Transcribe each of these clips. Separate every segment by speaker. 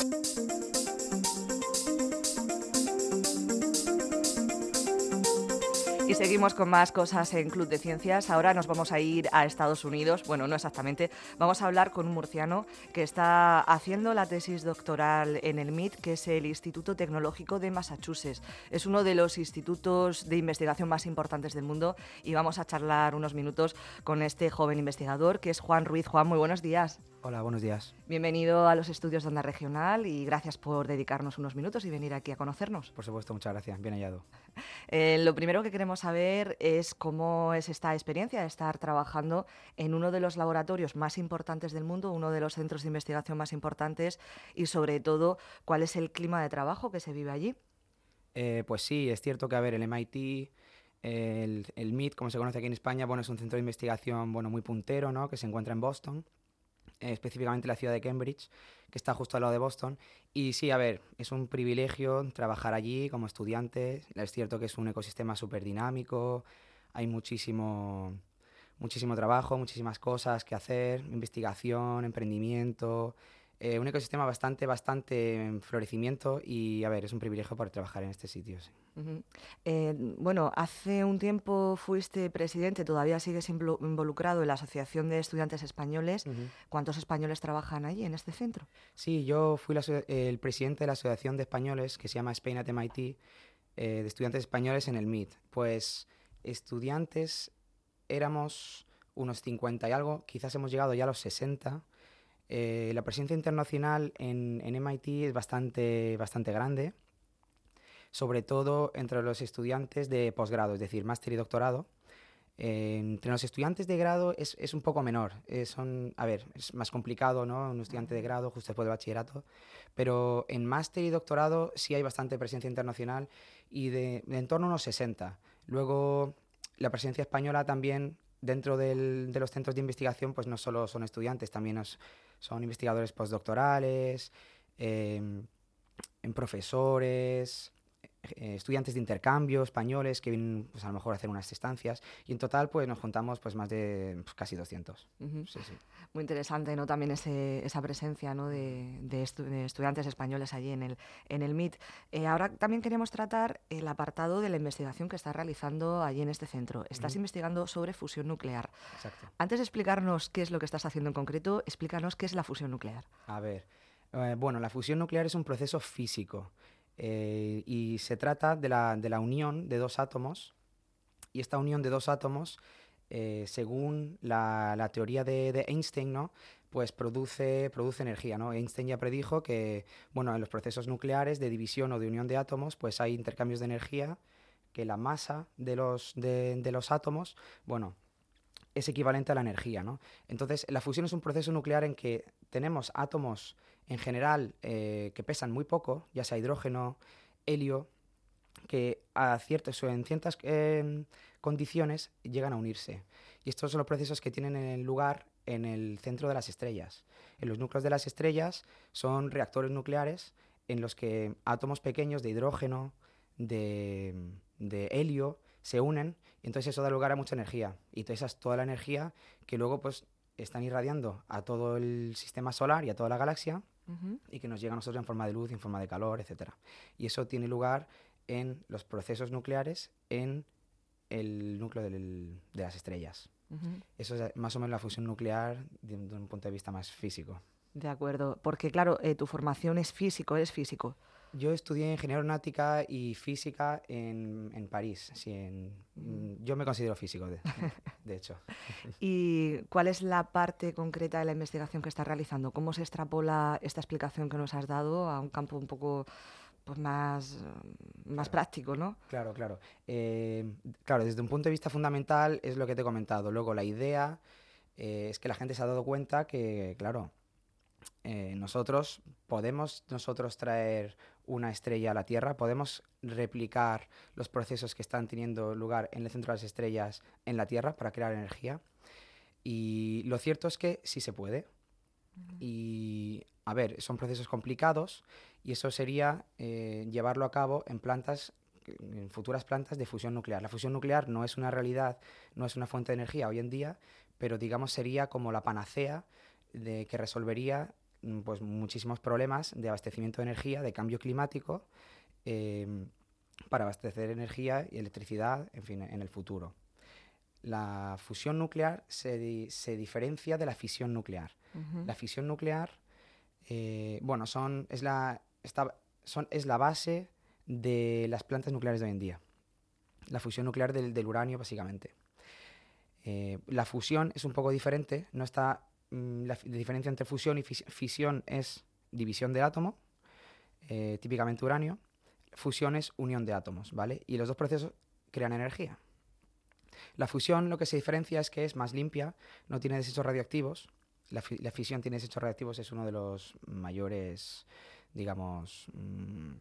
Speaker 1: Música seguimos con más cosas en Club de Ciencias. Ahora nos vamos a ir a Estados Unidos. Bueno, no exactamente. Vamos a hablar con un murciano que está haciendo la tesis doctoral en el MIT, que es el Instituto Tecnológico de Massachusetts. Es uno de los institutos de investigación más importantes del mundo y vamos a charlar unos minutos con este joven investigador que es Juan Ruiz. Juan, muy buenos días.
Speaker 2: Hola, buenos días.
Speaker 1: Bienvenido a los estudios de Onda Regional y gracias por dedicarnos unos minutos y venir aquí a conocernos.
Speaker 2: Por supuesto, muchas gracias. Bien hallado.
Speaker 1: Eh, lo primero que queremos saber es cómo es esta experiencia de estar trabajando en uno de los laboratorios más importantes del mundo, uno de los centros de investigación más importantes y sobre todo cuál es el clima de trabajo que se vive allí.
Speaker 2: Eh, pues sí, es cierto que a ver, el MIT el, el, MIT, como se conoce aquí en España, bueno, es un centro de investigación bueno, muy puntero, ¿no? que se encuentra en Boston. Eh, específicamente la ciudad de Cambridge, que está justo al lado de Boston. Y sí, a ver, es un privilegio trabajar allí como estudiante. Es cierto que es un ecosistema súper dinámico, hay muchísimo, muchísimo trabajo, muchísimas cosas que hacer, investigación, emprendimiento, eh, un ecosistema bastante, bastante en florecimiento y, a ver, es un privilegio poder trabajar en este sitio.
Speaker 1: Eh, bueno, hace un tiempo fuiste presidente, todavía sigues involucrado en la Asociación de Estudiantes Españoles. ¿Cuántos españoles trabajan allí, en este centro?
Speaker 2: Sí, yo fui el presidente de la Asociación de Españoles, que se llama Spain at MIT, eh, de estudiantes españoles en el MIT. Pues estudiantes éramos unos 50 y algo, quizás hemos llegado ya a los 60 eh, la presencia internacional en, MIT es bastante, bastante grande, sobre todo entre los estudiantes de posgrado, es decir, máster y doctorado. Eh, entre los estudiantes de grado es, es un poco menor. Eh, son, a ver, es más complicado, ¿no? Un estudiante de grado justo después de bachillerato. Pero en máster y doctorado sí hay bastante presencia internacional y de, de en torno a unos 60. Luego, la presencia española también dentro del, de los centros de investigación, pues no solo son estudiantes, también nos, son investigadores postdoctorales, em, en profesores, eh, estudiantes de intercambio españoles que vienen pues, a lo mejor a hacer unas estancias y en total pues nos juntamos pues más de pues, casi 200.
Speaker 1: Muy interesante ¿no? también ese, esa presencia ¿no? de, de, estudiantes españoles allí en el, en el MIT. Eh, ahora también queremos tratar el apartado de la investigación que estás realizando allí en este centro. Estás investigando sobre fusión nuclear.
Speaker 2: Exacto.
Speaker 1: Antes de explicarnos qué es lo que estás haciendo en concreto, explícanos qué es la fusión nuclear.
Speaker 2: A ver, eh, bueno, la fusión nuclear es un proceso físico. Eh, y se trata de la, de la, unión de dos átomos. Y esta unión de dos átomos, eh, según la, la, teoría de, de, Einstein, ¿no? pues produce, produce energía. ¿no? Einstein ya predijo que bueno, en los procesos nucleares de división o de unión de átomos pues hay intercambios de energía, que la masa de los, de, de los átomos bueno, es equivalente a la energía. ¿no? Entonces, la fusión es un proceso nuclear en que tenemos átomos en general eh, que pesan muy poco, ya sea hidrógeno, helio, que a en ciertas em, condiciones llegan a unirse. Y estos son los procesos que tienen lugar en el centro de las estrellas. En los núcleos de las estrellas son reactores nucleares en los que átomos pequeños de hidrógeno, de helio, se unen y entonces eso da lugar a mucha energía. Y esa es toda la energía que luego pues están irradiando a todo el sistema solar y a toda la galaxia y que nos llega a nosotros en forma de luz, en forma de calor, etc. Y eso tiene lugar en los procesos nucleares en el núcleo del, de las estrellas. Eso es más o menos la fusión nuclear desde un punto de vista más físico.
Speaker 1: De acuerdo, porque claro, eh, tu formación es físico, es físico.
Speaker 2: Yo estudié ingeniería aeronáutica y física en, en París. Sí, en, mm, yo me considero físico, de, de, hecho.
Speaker 1: ¿Y cuál es la parte concreta de la investigación que estás realizando? ¿Cómo se extrapola esta explicación que nos has dado a un campo un poco pues más, más práctico, ¿no?
Speaker 2: Claro, claro. Eh, claro, desde un punto de vista fundamental es lo que te he comentado. Luego, la idea eh, es que la gente se ha dado cuenta que, claro, eh, nosotros podemos nosotros traer una estrella a la Tierra, podemos replicar los procesos que están teniendo lugar en el centro de las estrellas en la Tierra para crear energía. Y lo cierto es que sí se puede. Y, a ver, son procesos complicados y eso sería eh, llevarlo a cabo en plantas en futuras plantas de fusión nuclear. La fusión nuclear no es una realidad, no es una fuente de energía hoy en día, pero digamos sería como la panacea de que resolvería pues, muchísimos problemas de abastecimiento de energía, de cambio climático, em, para abastecer energía y electricidad, en fin, en el futuro. La fusión nuclear se, diferencia de la fisión nuclear. La fisión nuclear, eh, bueno, son, es, la, son, es la base de las plantas nucleares de hoy en día. La fusión nuclear del, uranio, básicamente. Eh, la fusión es un poco diferente, no está mm, la, diferencia entre fusión y fisión es división del átomo, eh, típicamente uranio. Fusión es unión de átomos, ¿vale? Y los dos procesos crean energía. La fusión lo que se diferencia es que es más limpia, no tiene desechos radioactivos. La, fisión tiene desechos radioactivos, es uno de los mayores, digamos, mm,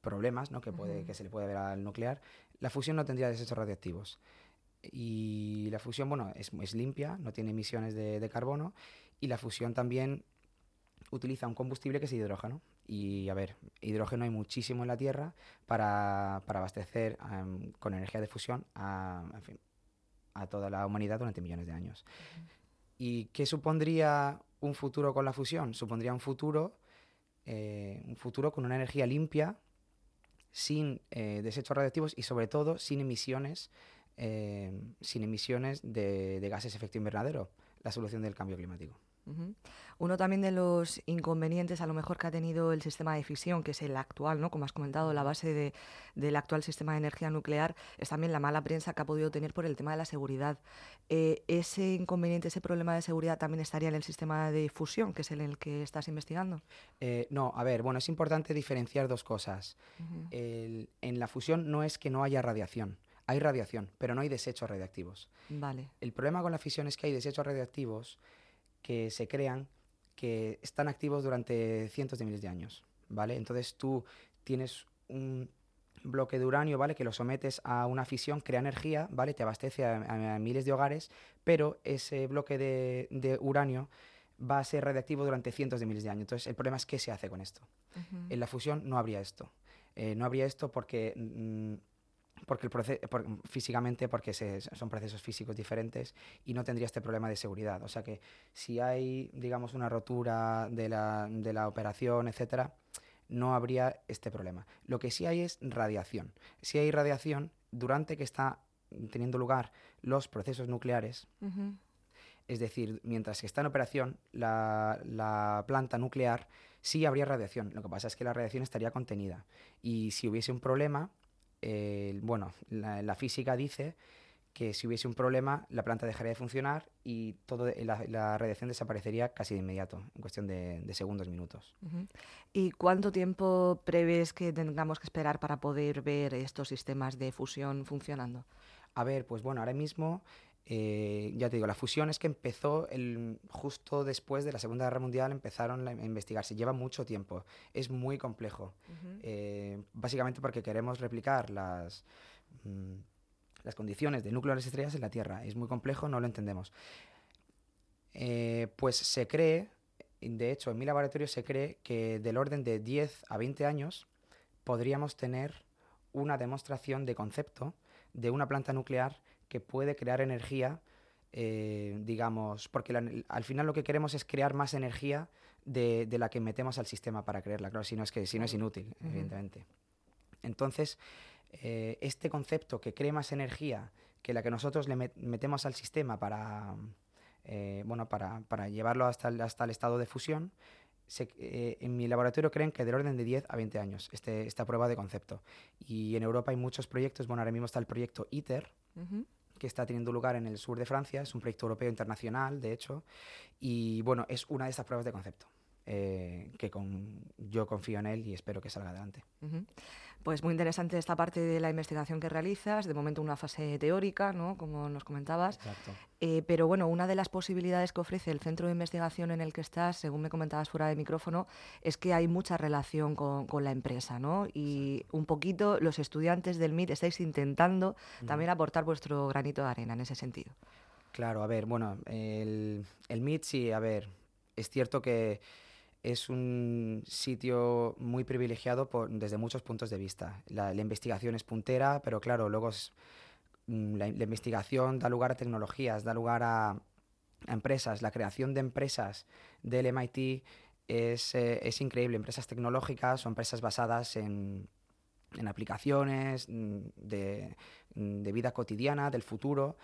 Speaker 2: problemas ¿no? que, puede, que se le puede ver al nuclear. La fusión no tendría desechos radioactivos. Y la fusión, bueno, es, es limpia, no tiene emisiones de, carbono. Y la fusión también utiliza un combustible que es hidrógeno. Y a ver, hidrógeno hay muchísimo en la Tierra para, abastecer em, con energía de fusión a, a toda la humanidad durante millones de años. ¿Y qué supondría un futuro con la fusión? Supondría un futuro, eh, un futuro con una energía limpia, sin eh, desechos radiactivos y sobre todo sin emisiones, eh, sin emisiones de, de gases de efecto invernadero, la solución del cambio climático.
Speaker 1: Uno también de los inconvenientes a lo mejor que ha tenido el sistema de fisión, que es el actual, ¿no? como has comentado, la base del actual sistema de energía nuclear, es también la mala prensa que ha podido tener por el tema de la seguridad. Eh, ¿Ese inconveniente, ese problema de seguridad también estaría en el sistema de fusión, que es el, el que estás investigando?
Speaker 2: Eh, no, a ver, bueno, es importante diferenciar dos cosas. en la fusión no es que no haya radiación. Hay radiación, pero no hay desechos radiactivos.
Speaker 1: Vale.
Speaker 2: El problema con la fisión es que hay desechos radiactivos que se crean que están activos durante cientos de miles de años, ¿vale? Entonces tú tienes un bloque de uranio, ¿vale? Que lo sometes a una fisión, crea energía, ¿vale? Te abastece a, miles de hogares, pero ese bloque de, uranio va a ser radiactivo durante cientos de miles de años. Entonces, el problema es qué se hace con esto. En la fusión no habría esto. Eh, no habría esto porque mm, porque el físicamente porque son procesos físicos diferentes y no tendría este problema de seguridad. O sea que si hay, digamos, una rotura de la, de la operación, etcétera, no habría este problema. Lo que sí hay es radiación. Si hay radiación durante que está teniendo lugar los procesos nucleares, es decir, mientras que está en operación la, la planta nuclear, sí habría radiación. Lo que pasa es que la radiación estaría contenida. Y si hubiese un problema, bueno, la, física dice que si hubiese un problema, la planta dejaría de funcionar y todo la, radiación desaparecería casi de inmediato, en cuestión de, segundos, minutos.
Speaker 1: ¿Y cuánto tiempo prevés que tengamos que esperar para poder ver estos sistemas de fusión funcionando?
Speaker 2: A ver, pues bueno, ahora mismo eh, ya te digo, la fusión es que empezó el, justo después de la Segunda Guerra Mundial, empezaron a investigarse. Lleva mucho tiempo, es muy complejo. Eh, básicamente porque queremos replicar las, mm, las condiciones de núcleo de las estrellas en la Tierra. Es muy complejo, no lo entendemos. Eh, pues se cree, de hecho, en mi laboratorio se cree que del orden de 10 a 20 años podríamos tener una demostración de concepto de una planta nuclear que puede crear energía, eh, digamos, porque al final lo que queremos es crear más energía de, la que metemos al sistema para crearla, claro, si no es, que, si no es inútil, evidentemente. Entonces, eh, este concepto que cree más energía que la que nosotros le metemos al sistema para, eh, bueno, para, llevarlo hasta el, hasta el estado de fusión, en mi laboratorio creen que del orden de 10 a 20 años este, esta prueba de concepto. Y en Europa hay muchos proyectos, bueno, ahora mismo está el proyecto ITER, que está teniendo lugar en el sur de Francia. Es un proyecto europeo internacional, de hecho. Y bueno, es una de estas pruebas de concepto. Eh, que con, yo confío en él y espero que salga adelante.
Speaker 1: Pues muy interesante esta parte de la investigación que realizas, de momento una fase teórica, ¿no? como nos comentabas. Eh, pero bueno, una de las posibilidades que ofrece el centro de investigación en el que estás, según me comentabas fuera de micrófono, es que hay mucha relación con, con la empresa, ¿no? Y un poquito los estudiantes del MIT estáis intentando también aportar vuestro granito de arena en ese sentido.
Speaker 2: Claro, a ver, bueno, el, el MIT sí, a ver, es cierto que es un sitio muy privilegiado desde muchos puntos de vista. La, investigación es puntera, pero claro, luego mm, la, investigación da lugar a tecnologías, da lugar a, empresas. La creación de empresas del MIT es, eh, es increíble. Empresas tecnológicas o empresas basadas en, en aplicaciones mm, de, de, vida cotidiana, del futuro,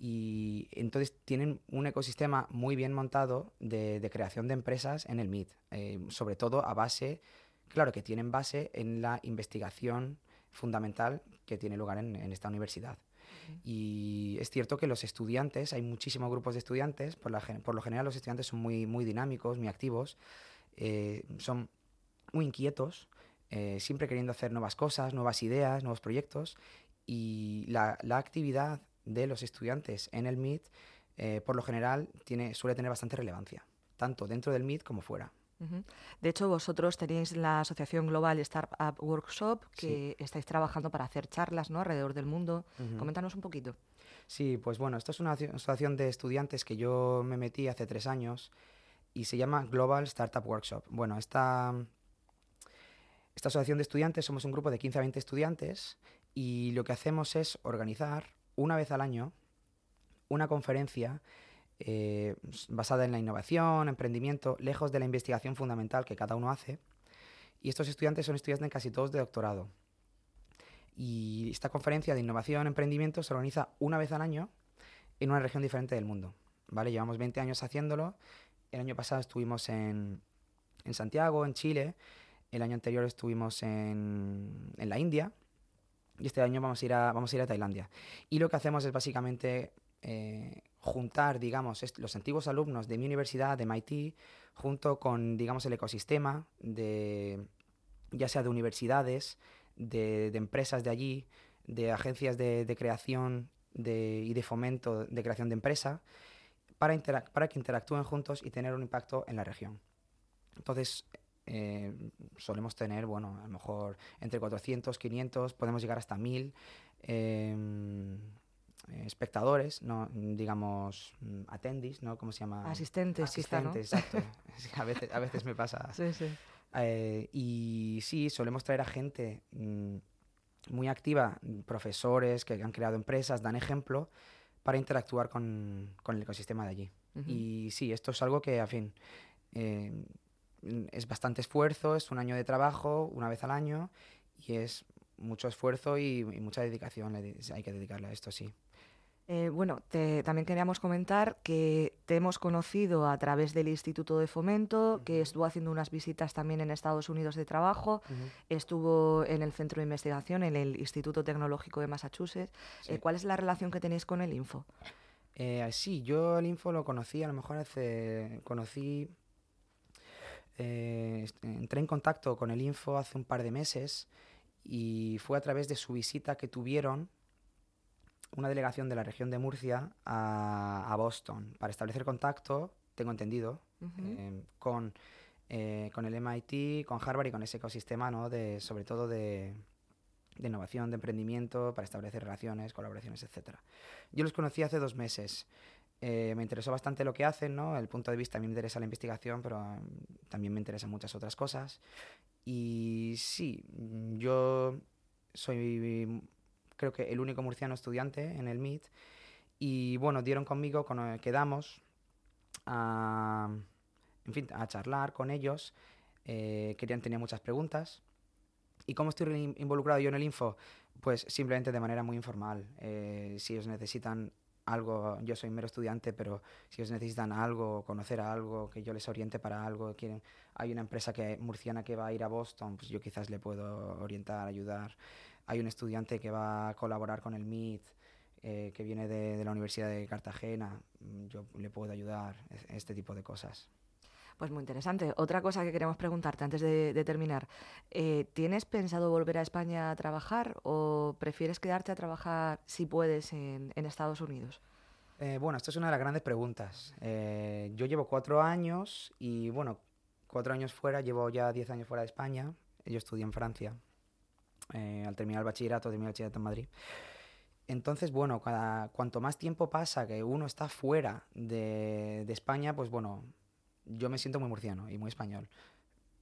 Speaker 2: y entonces tienen un ecosistema muy bien montado de, de creación de empresas en el MIT, eh, sobre todo a base, claro que tienen base en la investigación fundamental que tiene lugar en, en esta universidad. Y es cierto que los estudiantes, hay muchísimos grupos de estudiantes, por, la, por lo general los estudiantes son muy, muy dinámicos, muy activos, eh, son muy inquietos, eh, siempre queriendo hacer nuevas cosas, nuevas ideas, nuevos proyectos. Y la, la actividad de los estudiantes en el MIT, eh, por lo general, tiene, suele tener bastante relevancia, tanto dentro del MIT como fuera.
Speaker 1: De hecho, vosotros tenéis la Asociación Global Startup Workshop, que sí. estáis trabajando para hacer charlas ¿no? alrededor del mundo. Uh -huh. Coméntanos un poquito.
Speaker 2: Sí, pues bueno, esta es una asociación de estudiantes que yo me metí hace tres años y se llama Global Startup Workshop. Bueno, esta, esta asociación de estudiantes somos un grupo de 15 a 20 estudiantes y lo que hacemos es organizar una vez al año una conferencia eh, basada en la innovación, emprendimiento, lejos de la investigación fundamental que cada uno hace. Y estos estudiantes son estudiantes casi todos de doctorado. Y esta conferencia de innovación, emprendimiento se organiza una vez al año en una región diferente del mundo. ¿vale? Llevamos 20 años haciéndolo. El año pasado estuvimos en, en Santiago, en Chile. El año anterior estuvimos en, la India. Y este año vamos a, ir a, vamos a ir a Tailandia. Y lo que hacemos es básicamente eh, juntar, digamos, los antiguos alumnos de mi universidad, de MIT, junto con, digamos, el ecosistema de, ya sea de universidades, de, empresas de allí, de agencias de, creación y de fomento de creación de empresa, para, para que interactúen juntos y tener un impacto en la región. Entonces, eh, solemos tener, bueno, a lo mejor entre 400, 500, podemos llegar hasta 1000. Eh, espectadores, no digamos attendees, ¿no? ¿Cómo se llama?
Speaker 1: Asistentes,
Speaker 2: Asistentes,
Speaker 1: quizá,
Speaker 2: ¿no? exacto. a, veces, a veces me pasa.
Speaker 1: Sí, sí.
Speaker 2: Eh, y sí, solemos traer a gente mmm, muy activa, profesores que han creado empresas, dan ejemplo para interactuar con, con el ecosistema de allí. Uh -huh. Y sí, esto es algo que, a fin, eh, es bastante esfuerzo, es un año de trabajo, una vez al año, y es mucho esfuerzo y, y mucha dedicación, hay que dedicarle a esto, sí.
Speaker 1: Eh, bueno, te, también queríamos comentar que te hemos conocido a través del Instituto de Fomento, uh -huh. que estuvo haciendo unas visitas también en Estados Unidos de trabajo, uh -huh. estuvo en el Centro de Investigación, en el Instituto Tecnológico de Massachusetts. Sí. Eh, ¿Cuál es la relación que tenéis con el Info?
Speaker 2: Eh, sí, yo el Info lo conocí, a lo mejor hace, conocí, eh, entré en contacto con el Info hace un par de meses y fue a través de su visita que tuvieron una delegación de la región de Murcia a, a Boston para establecer contacto, tengo entendido, uh -huh. eh, con, eh, con el MIT, con Harvard y con ese ecosistema, ¿no? de, sobre todo de, de innovación, de emprendimiento, para establecer relaciones, colaboraciones, etc. Yo los conocí hace dos meses. Eh, me interesó bastante lo que hacen, ¿no? El punto de vista a mí me interesa la investigación, pero um, también me interesan muchas otras cosas. Y sí, yo soy creo que el único murciano estudiante en el MIT. Y bueno, dieron conmigo, con, quedamos a, en fin, a charlar con ellos. Eh, querían, tenía muchas preguntas. ¿Y cómo estoy involucrado yo en el info? Pues simplemente de manera muy informal. Eh, si ellos necesitan algo, yo soy mero estudiante, pero si ellos necesitan algo, conocer algo, que yo les oriente para algo, quieren, hay una empresa que, murciana que va a ir a Boston, pues yo quizás le puedo orientar, ayudar hay un estudiante que va a colaborar con el MIT, eh, que viene de, de, la Universidad de Cartagena, yo le puedo ayudar, este tipo de cosas.
Speaker 1: Pues muy interesante. Otra cosa que queremos preguntarte antes de, de terminar, eh, ¿tienes pensado volver a España a trabajar o prefieres quedarte a trabajar, si puedes, en, en Estados Unidos?
Speaker 2: Eh, bueno, esta es una de las grandes preguntas. Eh, yo llevo cuatro años y, bueno, cuatro años fuera, llevo ya diez años fuera de España. Yo estudié en Francia, eh, al terminar el bachillerato, terminé el bachillerato en Madrid. Entonces, bueno, cada, cuanto más tiempo pasa que uno está fuera de, de, España, pues bueno, yo me siento muy murciano y muy español.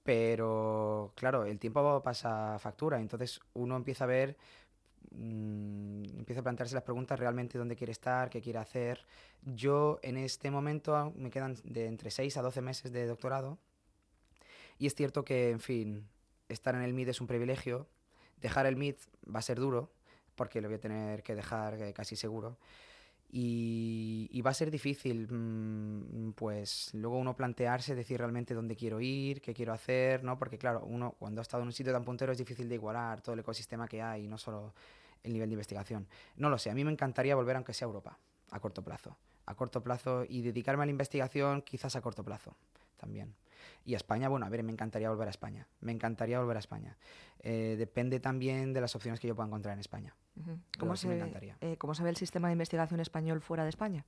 Speaker 2: Pero, claro, el tiempo pasa factura, entonces uno empieza a ver, mmm, empieza a plantearse las preguntas realmente dónde quiere estar, qué quiere hacer. Yo en este momento me quedan de entre 6 a 12 meses de doctorado Y es cierto que, en fin, estar en el MIT es un privilegio, dejar el MIT va a ser duro, porque lo voy a tener que dejar eh, casi seguro. Y, va a ser difícil, mm, pues luego uno plantearse, decir realmente dónde quiero ir, qué quiero hacer, ¿no? Porque claro, uno cuando ha estado en un sitio tan puntero es difícil de igualar todo el ecosistema que hay, no solo el nivel de investigación. No lo sé, a mí me encantaría volver aunque sea a Europa, a corto plazo. A corto plazo y dedicarme a la investigación quizás a corto plazo también. Y a España, bueno, a ver, me encantaría volver a España. Me encantaría volver a España. Eh, depende también de las opciones que yo pueda encontrar en España.
Speaker 1: ¿Cómo, se, eh, ¿Cómo se ve el sistema de investigación español fuera de España?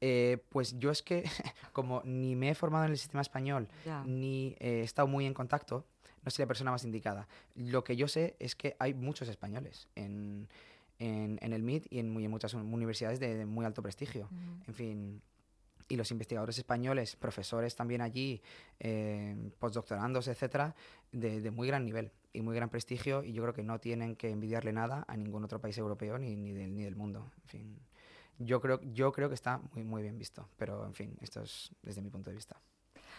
Speaker 2: Eh, pues yo es que, como ni me he formado en el sistema español, ni he estado muy en contacto, no soy la persona más indicada. Lo que yo sé es que hay muchos españoles en, en, el MIT y en, muy, muchas universidades de, muy alto prestigio. En fin, y los investigadores españoles, profesores también allí, eh, postdoctorandos, etcétera, de, muy gran nivel y muy gran prestigio, y yo creo que no tienen que envidiarle nada a ningún otro país europeo ni, ni, del, ni del mundo. En fin, yo creo, yo creo que está muy, muy bien visto, pero en fin, esto es desde mi punto de vista.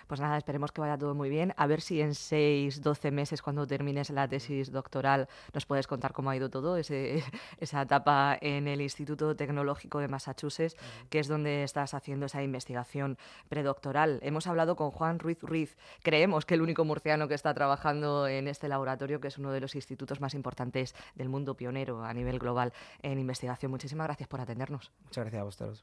Speaker 1: Pues nada, esperemos que vaya todo muy bien. A ver si en 6, 12 meses, cuando termines la tesis doctoral, nos puedes contar cómo ha ido todo, ese, esa etapa en el Instituto Tecnológico de Massachusetts, que es donde estás haciendo esa investigación predoctoral. Hemos hablado con Juan Ruiz Ruiz, creemos que el único murciano que está trabajando en este laboratorio, que es uno de los institutos más importantes del mundo pionero a nivel global en investigación. Muchísimas gracias por atendernos.
Speaker 2: Muchas gracias a vosotros.